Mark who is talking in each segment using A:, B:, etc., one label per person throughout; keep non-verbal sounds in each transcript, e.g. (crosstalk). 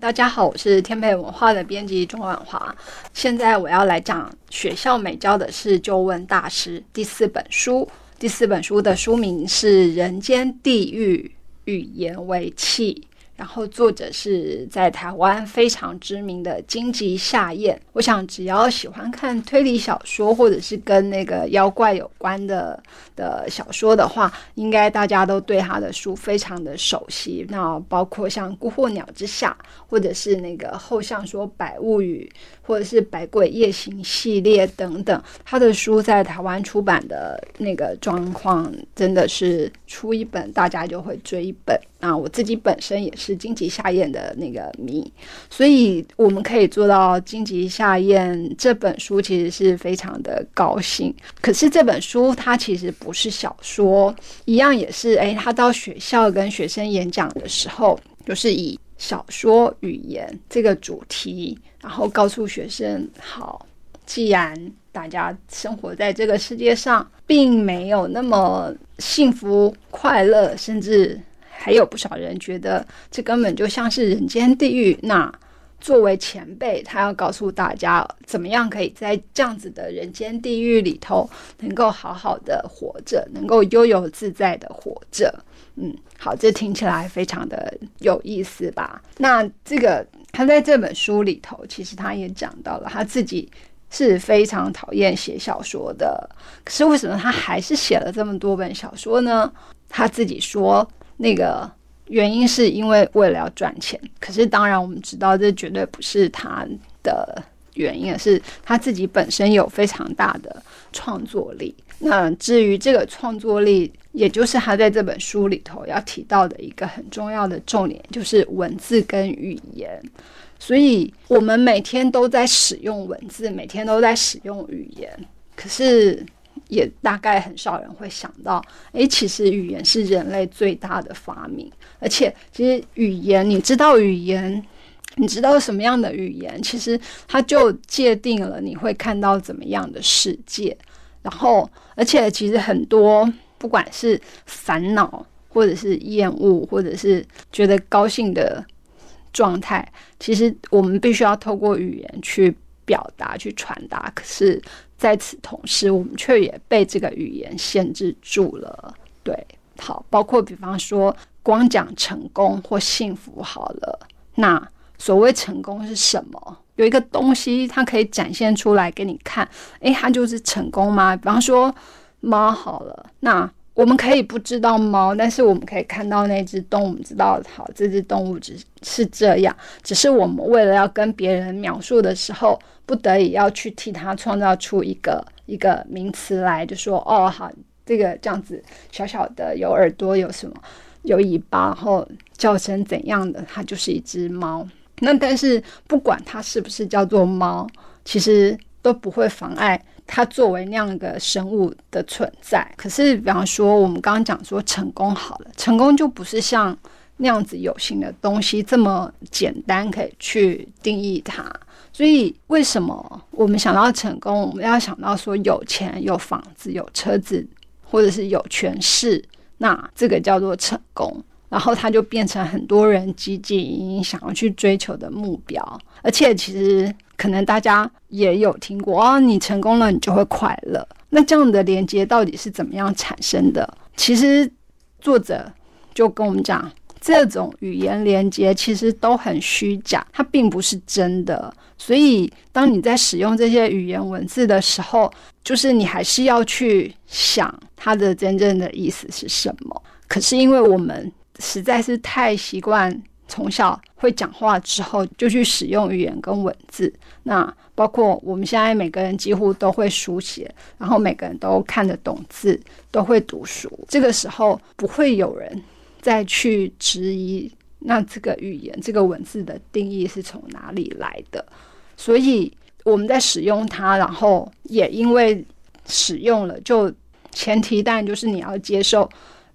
A: 大家好，我是天培文化的编辑钟婉华。现在我要来讲学校美教的事《就问大师》第四本书。第四本书的书名是《人间地狱语言为器》。然后作者是在台湾非常知名的荆棘夏彦。我想，只要喜欢看推理小说，或者是跟那个妖怪有关的的小说的话，应该大家都对他的书非常的熟悉。那包括像《孤惑鸟之下》，或者是那个后巷说《百物语》，或者是《百鬼夜行》系列等等，他的书在台湾出版的那个状况，真的是出一本大家就会追一本。那我自己本身也是荆棘夏宴的那个迷，所以我们可以做到荆棘夏宴这本书其实是非常的高兴。可是这本书它其实不是小说，一样也是诶，他到学校跟学生演讲的时候，就是以小说语言这个主题，然后告诉学生：好，既然大家生活在这个世界上，并没有那么幸福快乐，甚至。还有不少人觉得这根本就像是人间地狱。那作为前辈，他要告诉大家，怎么样可以在这样子的人间地狱里头，能够好好的活着，能够悠游自在的活着。嗯，好，这听起来非常的有意思吧？那这个他在这本书里头，其实他也讲到了他自己是非常讨厌写小说的。可是为什么他还是写了这么多本小说呢？他自己说。那个原因是因为为了要赚钱，可是当然我们知道这绝对不是他的原因，是他自己本身有非常大的创作力。那至于这个创作力，也就是他在这本书里头要提到的一个很重要的重点，就是文字跟语言。所以我们每天都在使用文字，每天都在使用语言，可是。也大概很少人会想到，诶，其实语言是人类最大的发明，而且其实语言，你知道语言，你知道什么样的语言，其实它就界定了你会看到怎么样的世界。然后，而且其实很多，不管是烦恼，或者是厌恶，或者是觉得高兴的状态，其实我们必须要透过语言去表达、去传达。可是。在此同时，我们却也被这个语言限制住了。对，好，包括比方说，光讲成功或幸福好了。那所谓成功是什么？有一个东西，它可以展现出来给你看，诶，它就是成功吗？比方说猫好了，那。我们可以不知道猫，但是我们可以看到那只动物，知道好这只动物只是这样。只是我们为了要跟别人描述的时候，不得已要去替它创造出一个一个名词来，就说哦，好，这个这样子小小的有耳朵，有什么有尾巴，然后叫声怎样的，它就是一只猫。那但是不管它是不是叫做猫，其实都不会妨碍。它作为那样一个生物的存在，可是比方说，我们刚刚讲说成功好了，成功就不是像那样子有形的东西这么简单可以去定义它。所以，为什么我们想到成功，我们要想到说有钱、有房子、有车子，或者是有权势，那这个叫做成功。然后它就变成很多人积极想要去追求的目标，而且其实可能大家也有听过哦，你成功了，你就会快乐。那这样的连接到底是怎么样产生的？其实作者就跟我们讲，这种语言连接其实都很虚假，它并不是真的。所以当你在使用这些语言文字的时候，就是你还是要去想它的真正的意思是什么。可是因为我们实在是太习惯从小会讲话之后就去使用语言跟文字，那包括我们现在每个人几乎都会书写，然后每个人都看得懂字，都会读书。这个时候不会有人再去质疑，那这个语言、这个文字的定义是从哪里来的？所以我们在使用它，然后也因为使用了，就前提当然就是你要接受。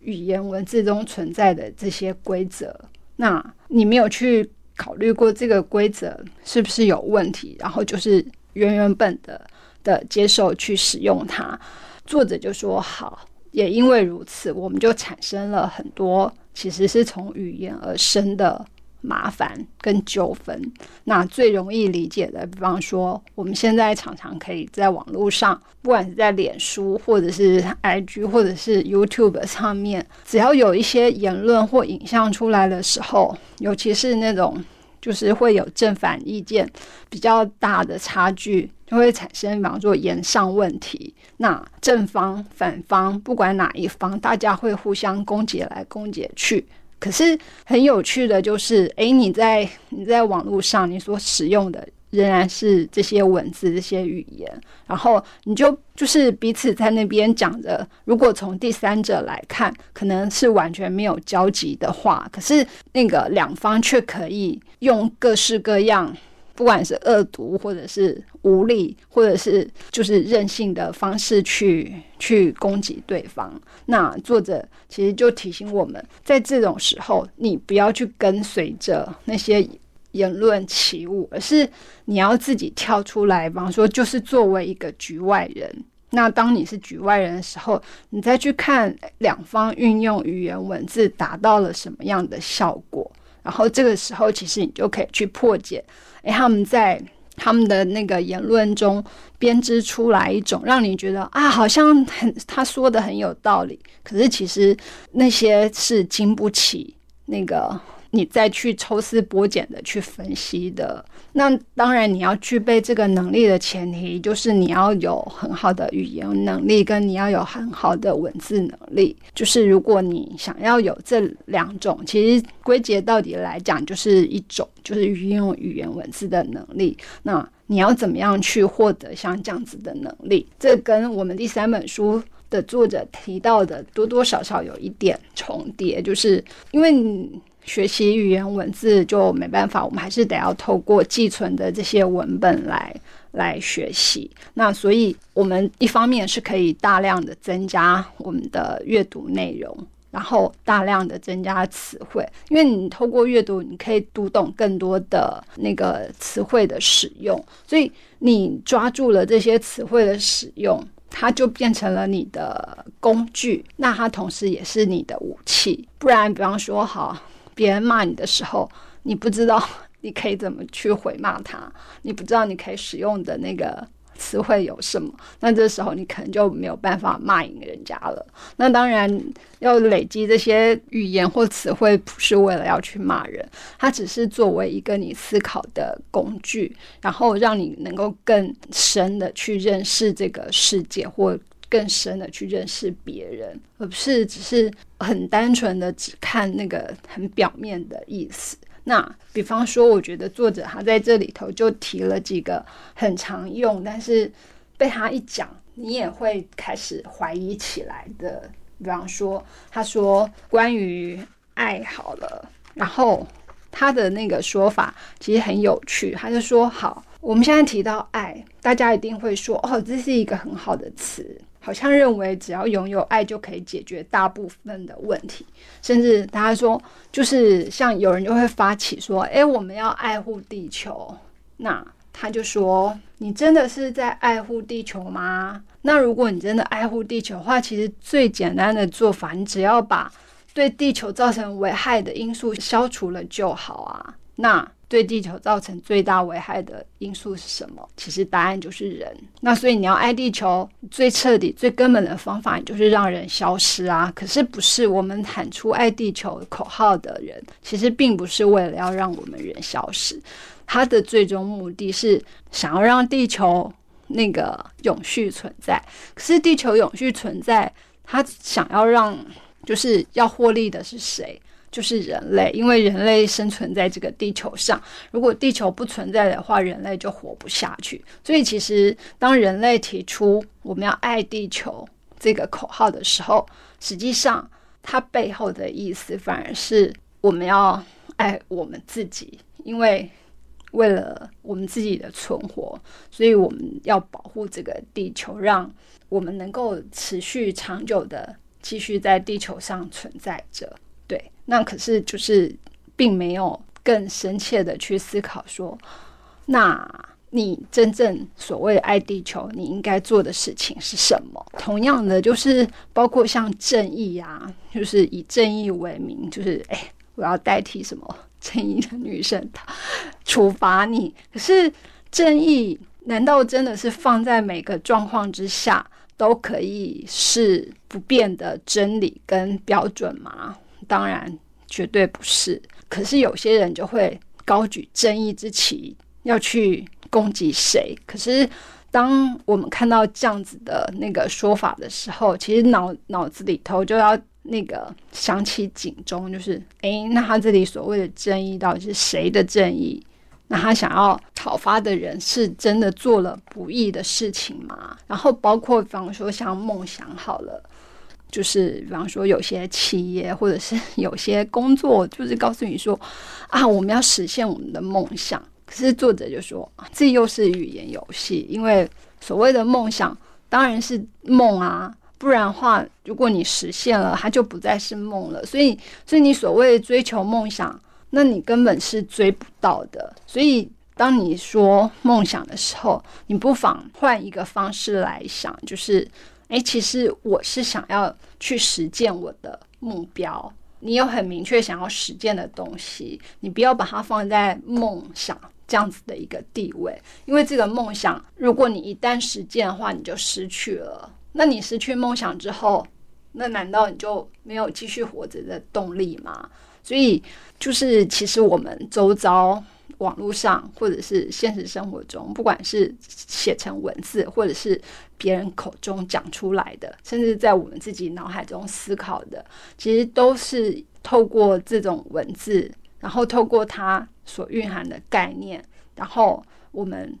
A: 语言文字中存在的这些规则，那你没有去考虑过这个规则是不是有问题？然后就是原原本的的接受去使用它。作者就说好，也因为如此，我们就产生了很多其实是从语言而生的麻烦跟纠纷。那最容易理解的，比方说，我们现在常常可以在网络上，不管是在脸书或者是 IG 或者是 YouTube 上面，只要有一些言论或影像出来的时候，尤其是那种就是会有正反意见比较大的差距。就会产生，比方说言上问题，那正方、反方，不管哪一方，大家会互相攻击来攻击去。可是很有趣的就是，诶，你在你在网络上，你所使用的仍然是这些文字、这些语言，然后你就就是彼此在那边讲着。如果从第三者来看，可能是完全没有交集的话，可是那个两方却可以用各式各样。不管是恶毒，或者是无力，或者是就是任性的方式去去攻击对方，那作者其实就提醒我们，在这种时候，你不要去跟随着那些言论起舞，而是你要自己跳出来。比方说，就是作为一个局外人，那当你是局外人的时候，你再去看两方运用语言文字达到了什么样的效果。然后这个时候，其实你就可以去破解，诶，他们在他们的那个言论中编织出来一种让你觉得啊，好像很他说的很有道理，可是其实那些是经不起那个。你再去抽丝剥茧的去分析的，那当然你要具备这个能力的前提，就是你要有很好的语言能力，跟你要有很好的文字能力。就是如果你想要有这两种，其实归结到底来讲，就是一种就是运用语言文字的能力。那你要怎么样去获得像这样子的能力？这跟我们第三本书的作者提到的多多少少有一点重叠，就是因为你。学习语言文字就没办法，我们还是得要透过寄存的这些文本来来学习。那所以，我们一方面是可以大量的增加我们的阅读内容，然后大量的增加词汇，因为你透过阅读，你可以读懂更多的那个词汇的使用。所以，你抓住了这些词汇的使用，它就变成了你的工具，那它同时也是你的武器。不然，比方说，好。别人骂你的时候，你不知道你可以怎么去回骂他，你不知道你可以使用的那个词汇有什么，那这时候你可能就没有办法骂赢人家了。那当然要累积这些语言或词汇，不是为了要去骂人，它只是作为一个你思考的工具，然后让你能够更深的去认识这个世界或。更深的去认识别人，而不是只是很单纯的只看那个很表面的意思。那比方说，我觉得作者他在这里头就提了几个很常用，但是被他一讲，你也会开始怀疑起来的。比方说，他说关于爱好了，然后他的那个说法其实很有趣，他就说：好，我们现在提到爱，大家一定会说，哦，这是一个很好的词。好像认为只要拥有爱就可以解决大部分的问题，甚至大家说，就是像有人就会发起说：“诶，我们要爱护地球。”那他就说：“你真的是在爱护地球吗？那如果你真的爱护地球的话，其实最简单的做法，你只要把对地球造成危害的因素消除了就好啊。”那对地球造成最大危害的因素是什么？其实答案就是人。那所以你要爱地球，最彻底、最根本的方法就是让人消失啊！可是不是我们喊出爱地球口号的人，其实并不是为了要让我们人消失，他的最终目的是想要让地球那个永续存在。可是地球永续存在，他想要让就是要获利的是谁？就是人类，因为人类生存在这个地球上，如果地球不存在的话，人类就活不下去。所以，其实当人类提出我们要爱地球这个口号的时候，实际上它背后的意思反而是我们要爱我们自己，因为为了我们自己的存活，所以我们要保护这个地球，让我们能够持续长久的继续在地球上存在着。对，那可是就是并没有更深切的去思考说，那你真正所谓爱地球，你应该做的事情是什么？同样的，就是包括像正义啊，就是以正义为名，就是哎，我要代替什么正义的女神处罚你。可是正义难道真的是放在每个状况之下都可以是不变的真理跟标准吗？当然绝对不是。可是有些人就会高举正义之旗，要去攻击谁？可是。当我们看到这样子的那个说法的时候，其实脑脑子里头就要那个响起警钟，就是诶，那他这里所谓的正义到底是谁的正义？那他想要讨伐的人是真的做了不义的事情吗？然后包括比方说像梦想好了，就是比方说有些企业或者是 (laughs) 有些工作，就是告诉你说啊，我们要实现我们的梦想。可是作者就说，这又是语言游戏，因为所谓的梦想当然是梦啊，不然的话，如果你实现了，它就不再是梦了。所以，所以你所谓追求梦想，那你根本是追不到的。所以，当你说梦想的时候，你不妨换一个方式来想，就是，哎，其实我是想要去实践我的目标。你有很明确想要实践的东西，你不要把它放在梦想。这样子的一个地位，因为这个梦想，如果你一旦实践的话，你就失去了。那你失去梦想之后，那难道你就没有继续活着的动力吗？所以，就是其实我们周遭网络上，或者是现实生活中，不管是写成文字，或者是别人口中讲出来的，甚至在我们自己脑海中思考的，其实都是透过这种文字。然后透过它所蕴含的概念，然后我们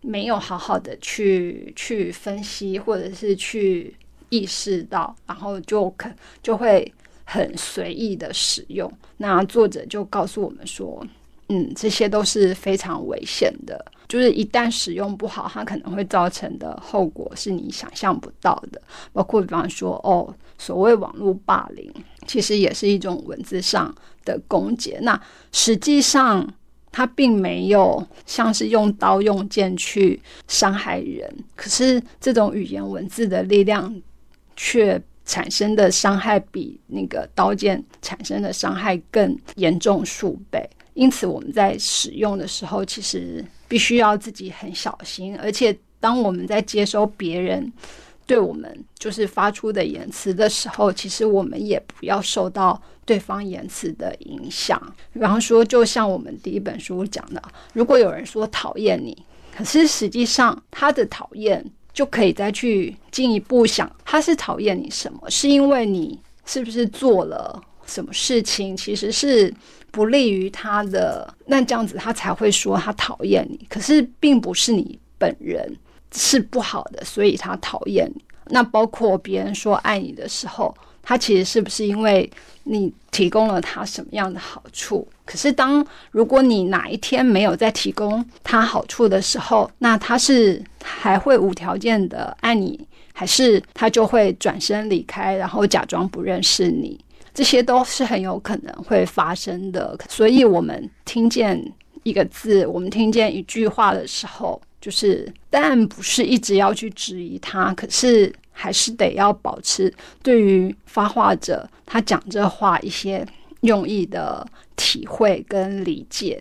A: 没有好好的去去分析，或者是去意识到，然后就可就会很随意的使用。那作者就告诉我们说，嗯，这些都是非常危险的，就是一旦使用不好，它可能会造成的后果是你想象不到的。包括比方说，哦，所谓网络霸凌，其实也是一种文字上。的攻击，那实际上它并没有像是用刀用剑去伤害人，可是这种语言文字的力量却产生的伤害比那个刀剑产生的伤害更严重数倍。因此，我们在使用的时候，其实必须要自己很小心，而且当我们在接收别人。对我们就是发出的言辞的时候，其实我们也不要受到对方言辞的影响。比方说，就像我们第一本书讲的，如果有人说讨厌你，可是实际上他的讨厌就可以再去进一步想，他是讨厌你什么？是因为你是不是做了什么事情，其实是不利于他的？那这样子他才会说他讨厌你。可是并不是你本人。是不好的，所以他讨厌你。那包括别人说爱你的时候，他其实是不是因为你提供了他什么样的好处？可是当如果你哪一天没有再提供他好处的时候，那他是还会无条件的爱你，还是他就会转身离开，然后假装不认识你？这些都是很有可能会发生的。所以，我们听见一个字，我们听见一句话的时候。就是，但不是一直要去质疑他，可是还是得要保持对于发话者他讲这话一些用意的体会跟理解。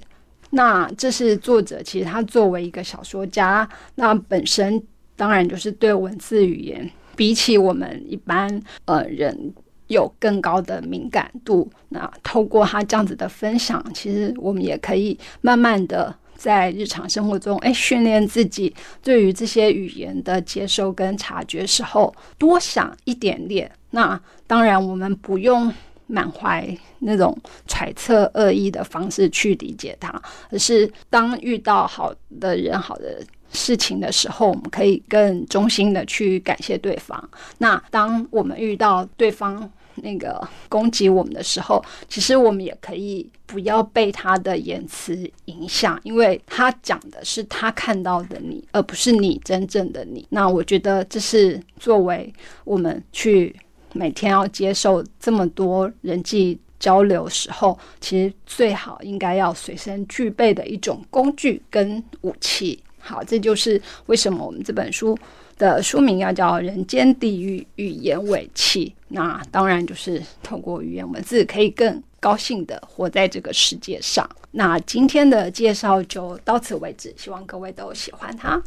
A: 那这是作者其实他作为一个小说家，那本身当然就是对文字语言比起我们一般呃人有更高的敏感度。那透过他这样子的分享，其实我们也可以慢慢的。在日常生活中，哎，训练自己对于这些语言的接收跟察觉时候，多想一点点。那当然，我们不用满怀那种揣测恶意的方式去理解它，而是当遇到好的人、好的事情的时候，我们可以更衷心的去感谢对方。那当我们遇到对方，那个攻击我们的时候，其实我们也可以不要被他的言辞影响，因为他讲的是他看到的你，而不是你真正的你。那我觉得这是作为我们去每天要接受这么多人际交流时候，其实最好应该要随身具备的一种工具跟武器。好，这就是为什么我们这本书。的书名要叫《人间地狱语言尾气》，那当然就是透过语言文字，可以更高兴的活在这个世界上。那今天的介绍就到此为止，希望各位都喜欢它。